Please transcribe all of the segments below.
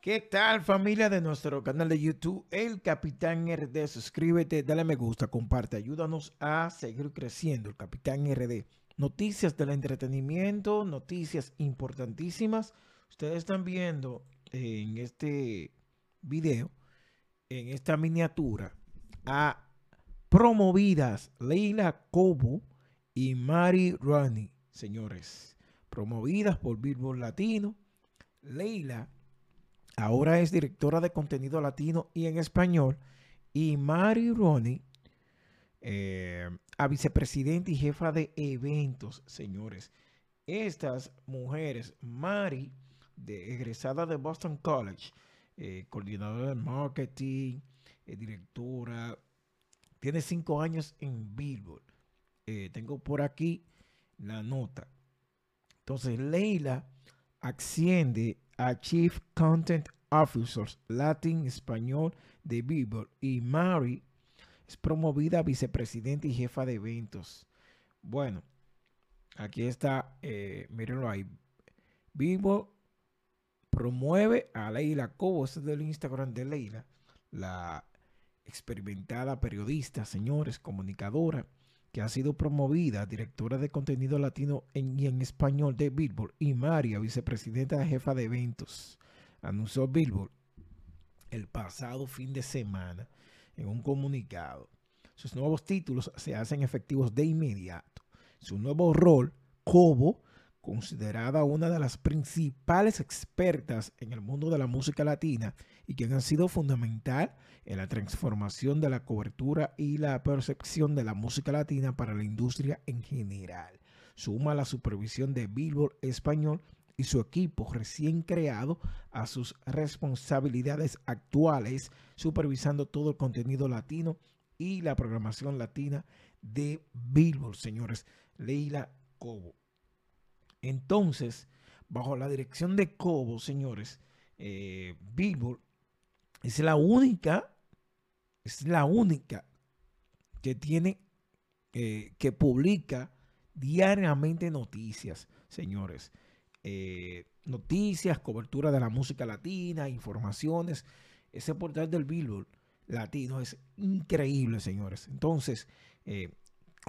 ¿Qué tal familia de nuestro canal de YouTube, El Capitán RD? Suscríbete, dale me gusta, comparte, ayúdanos a seguir creciendo, El Capitán RD. Noticias del entretenimiento, noticias importantísimas. Ustedes están viendo en este video, en esta miniatura, a promovidas Leila Cobo y Mari Rani, señores. Promovidas por Billboard Latino. Leila Ahora es directora de contenido latino y en español. Y Mari Ronnie, eh, a vicepresidente y jefa de eventos, señores. Estas mujeres, Mari, egresada de Boston College, eh, coordinadora de marketing, eh, directora, tiene cinco años en Billboard. tengo por aquí la nota. Entonces, Leila asciende a Chief Content Officers Latin Español de Billboard y Mary es promovida a vicepresidente y jefa de eventos. Bueno, aquí está, eh, mírenlo ahí. Billboard promueve a Leila Cobo, es del Instagram de Leila, la experimentada periodista, señores, comunicadora que ha sido promovida directora de contenido latino y en español de Billboard, y María, vicepresidenta jefa de eventos, anunció Billboard el pasado fin de semana en un comunicado. Sus nuevos títulos se hacen efectivos de inmediato. Su nuevo rol, Cobo, considerada una de las principales expertas en el mundo de la música latina y quien ha sido fundamental en la transformación de la cobertura y la percepción de la música latina para la industria en general. Suma la supervisión de Billboard Español y su equipo recién creado a sus responsabilidades actuales, supervisando todo el contenido latino y la programación latina de Billboard, señores. Leila Cobo. Entonces, bajo la dirección de Cobo, señores, eh, Billboard es la única, es la única que tiene, eh, que publica diariamente noticias, señores. Eh, noticias, cobertura de la música latina, informaciones. Ese portal del Billboard latino es increíble, señores. Entonces,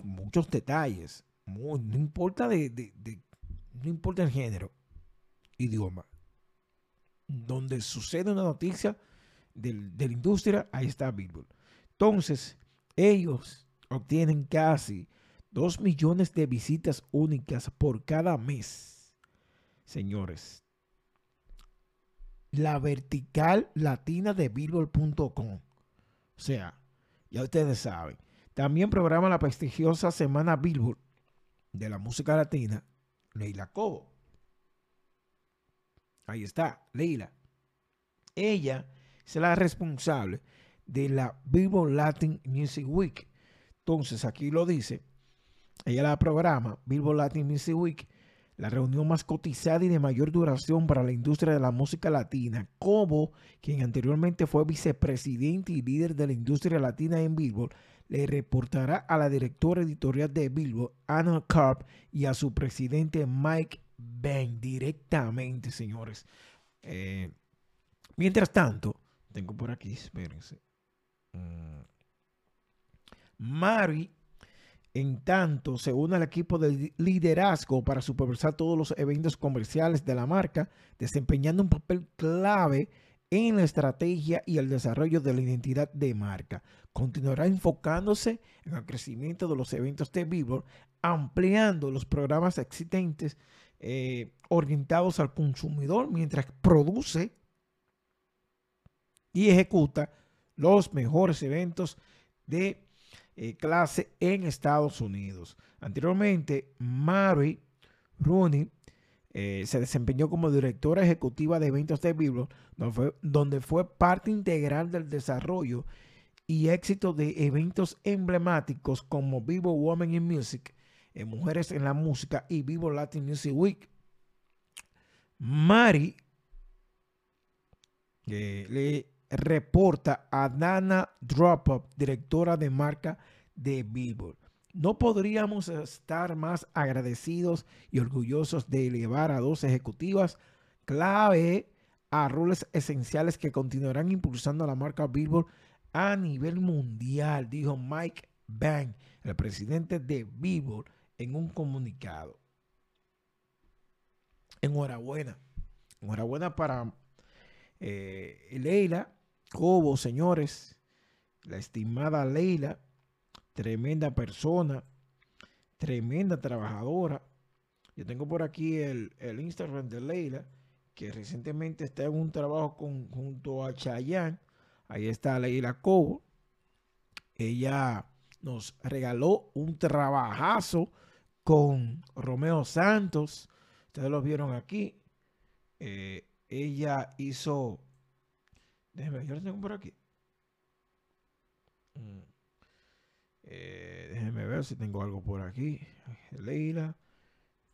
muchos detalles. no importa de, no importa el género, idioma, donde sucede una noticia de la industria, ahí está Billboard. Entonces, ellos obtienen casi 2 millones de visitas únicas por cada mes. Señores, la vertical latina de billboard.com. O sea, ya ustedes saben. También programa la prestigiosa Semana Billboard de la música latina Leila Cobo. Ahí está, Leila. Ella es la responsable de la Vivo Latin Music Week. Entonces, aquí lo dice, ella la programa, Vivo Latin Music Week, la reunión más cotizada y de mayor duración para la industria de la música latina. Cobo, quien anteriormente fue vicepresidente y líder de la industria latina en Billboard, le reportará a la directora editorial de Billboard, Anna Karp, y a su presidente Mike Ben directamente, señores. Eh, mientras tanto, tengo por aquí, espérense. Mm. Mari, en tanto, se une al equipo de liderazgo para supervisar todos los eventos comerciales de la marca, desempeñando un papel clave en la estrategia y el desarrollo de la identidad de marca. Continuará enfocándose en el crecimiento de los eventos de Billboard, ampliando los programas existentes eh, orientados al consumidor mientras produce y ejecuta los mejores eventos de eh, clase en Estados Unidos. Anteriormente, Mary Rooney eh, se desempeñó como directora ejecutiva de eventos de Billboard, donde fue, parte integral del desarrollo y éxito de eventos emblemáticos como Vivo Women in Music, eh, Mujeres en la Música y Vivo Latin Music Week. Mari eh, le reporta a Dana Dropup, directora de marca de Billboard. No podríamos estar más agradecidos y orgullosos de elevar a dos ejecutivas clave a roles esenciales que continuarán impulsando la marca Billboard a nivel mundial, dijo Mike Bang, el presidente de Billboard, en un comunicado. Enhorabuena. Enhorabuena para eh, Leila Cobo, señores. La estimada Leila, tremenda persona, tremenda trabajadora. Yo tengo por aquí el, Instagram de Leila, que recientemente está en un trabajo junto a Chayanne. Ahí está Leila Cobo. Ella nos regaló un trabajazo con Romeo Santos. Ustedes lo vieron aquí. Eh, ella hizo. Déjenme, yo lo tengo por aquí. Mm. Eh, déjenme ver si tengo algo por aquí. Leila,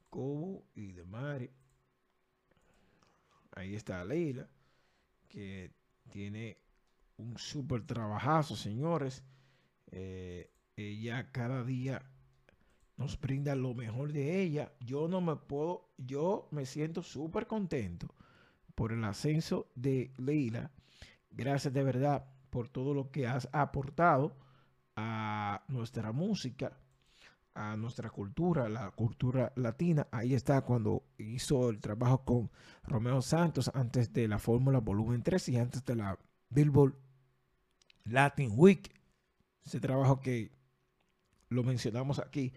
Cobo y de Mari. Ahí está Leila, que tiene un súper trabajazo, señores. Eh, ella cada día nos brinda lo mejor de ella. Yo no me puedo, yo me siento súper contento por el ascenso de Leila. Gracias de verdad por todo lo que has aportado a nuestra música, a nuestra cultura, la cultura latina. Ahí está cuando hizo el trabajo con Romeo Santos antes de la Fórmula Volumen 3 y antes de la Billboard Latin Week. Ese trabajo que lo mencionamos aquí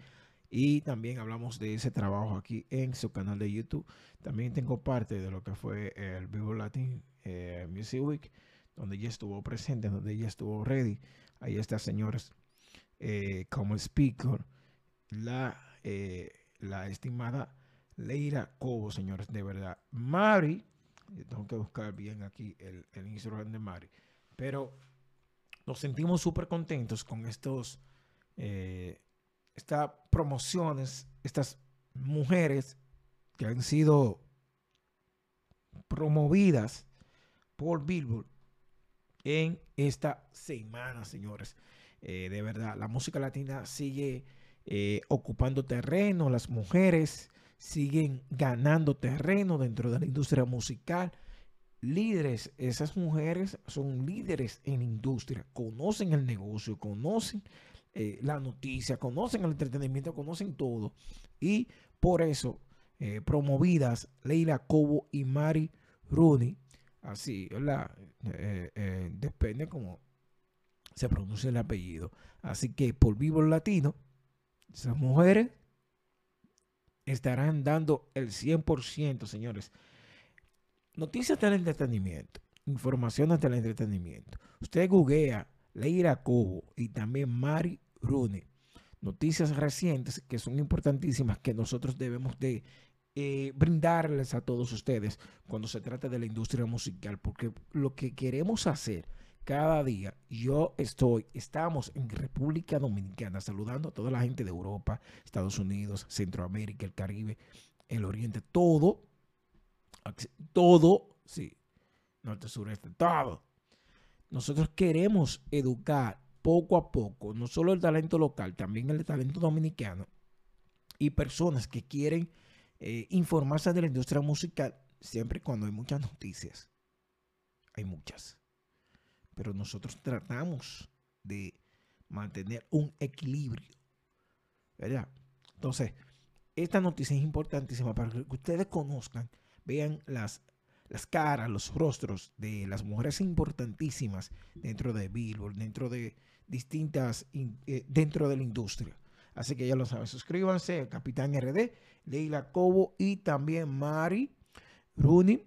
y también hablamos de ese trabajo aquí en su canal de YouTube. También tengo parte de lo que fue el Vivo Latin eh, Music Week, donde ella estuvo presente, donde ella estuvo ready. Ahí está, señores, eh, como speaker, la, eh, la estimada Leira Cobo, señores, de verdad. Mari, tengo que buscar bien aquí el, el Instagram de Mari, pero nos sentimos súper contentos con estos estas promociones, estas mujeres que han sido promovidas por Billboard en esta semana, señores. Eh, de verdad, la música latina sigue eh, ocupando terreno, las mujeres siguen ganando terreno dentro de la industria musical. Líderes, esas mujeres son líderes en la industria, conocen el negocio, conocen eh, la noticia, conocen el entretenimiento, conocen todo. Y por eso, promovidas Leila Cobo y Mari Rooney, así, ¿verdad? Eh, depende cómo se pronuncia el apellido. Así que por vivo latino, esas mujeres estarán dando el 100%, señores. Noticias del entretenimiento, informaciones del entretenimiento. Usted googlea Leila Cobo y también Mari Rooney. Noticias recientes que son importantísimas que nosotros debemos de eh, brindarles a todos ustedes cuando se trata de la industria musical, porque lo que queremos hacer cada día, yo estoy, estamos en República Dominicana saludando a toda la gente de Europa, Estados Unidos, Centroamérica, el Caribe, el Oriente, todo, todo, sí, norte, sureste, todo. Nosotros queremos educar poco a poco, no solo el talento local, también el talento dominicano y personas que quieren eh, informarse de la industria musical, siempre cuando hay muchas noticias. Hay muchas. Pero nosotros tratamos de mantener un equilibrio. ¿Verdad? Entonces, esta noticia es importantísima para que ustedes conozcan, vean las las caras, los rostros de las mujeres importantísimas dentro de Billboard, dentro de distintas, eh, dentro de la industria. Así que ya lo saben, suscríbanse Capitán RD, Leila Cobo y también Mari Rooney,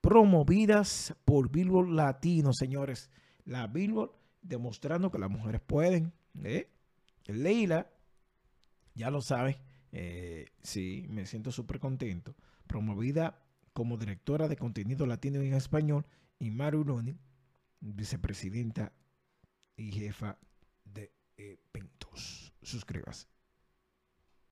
promovidas por Billboard Latino, señores. La Billboard demostrando que las mujeres pueden. ¿eh? Leila, ya lo saben, eh, sí, me siento súper contento. Promovida como directora de contenido latino en español, y Maru Loni, vicepresidenta y jefa de eventos. Suscríbase.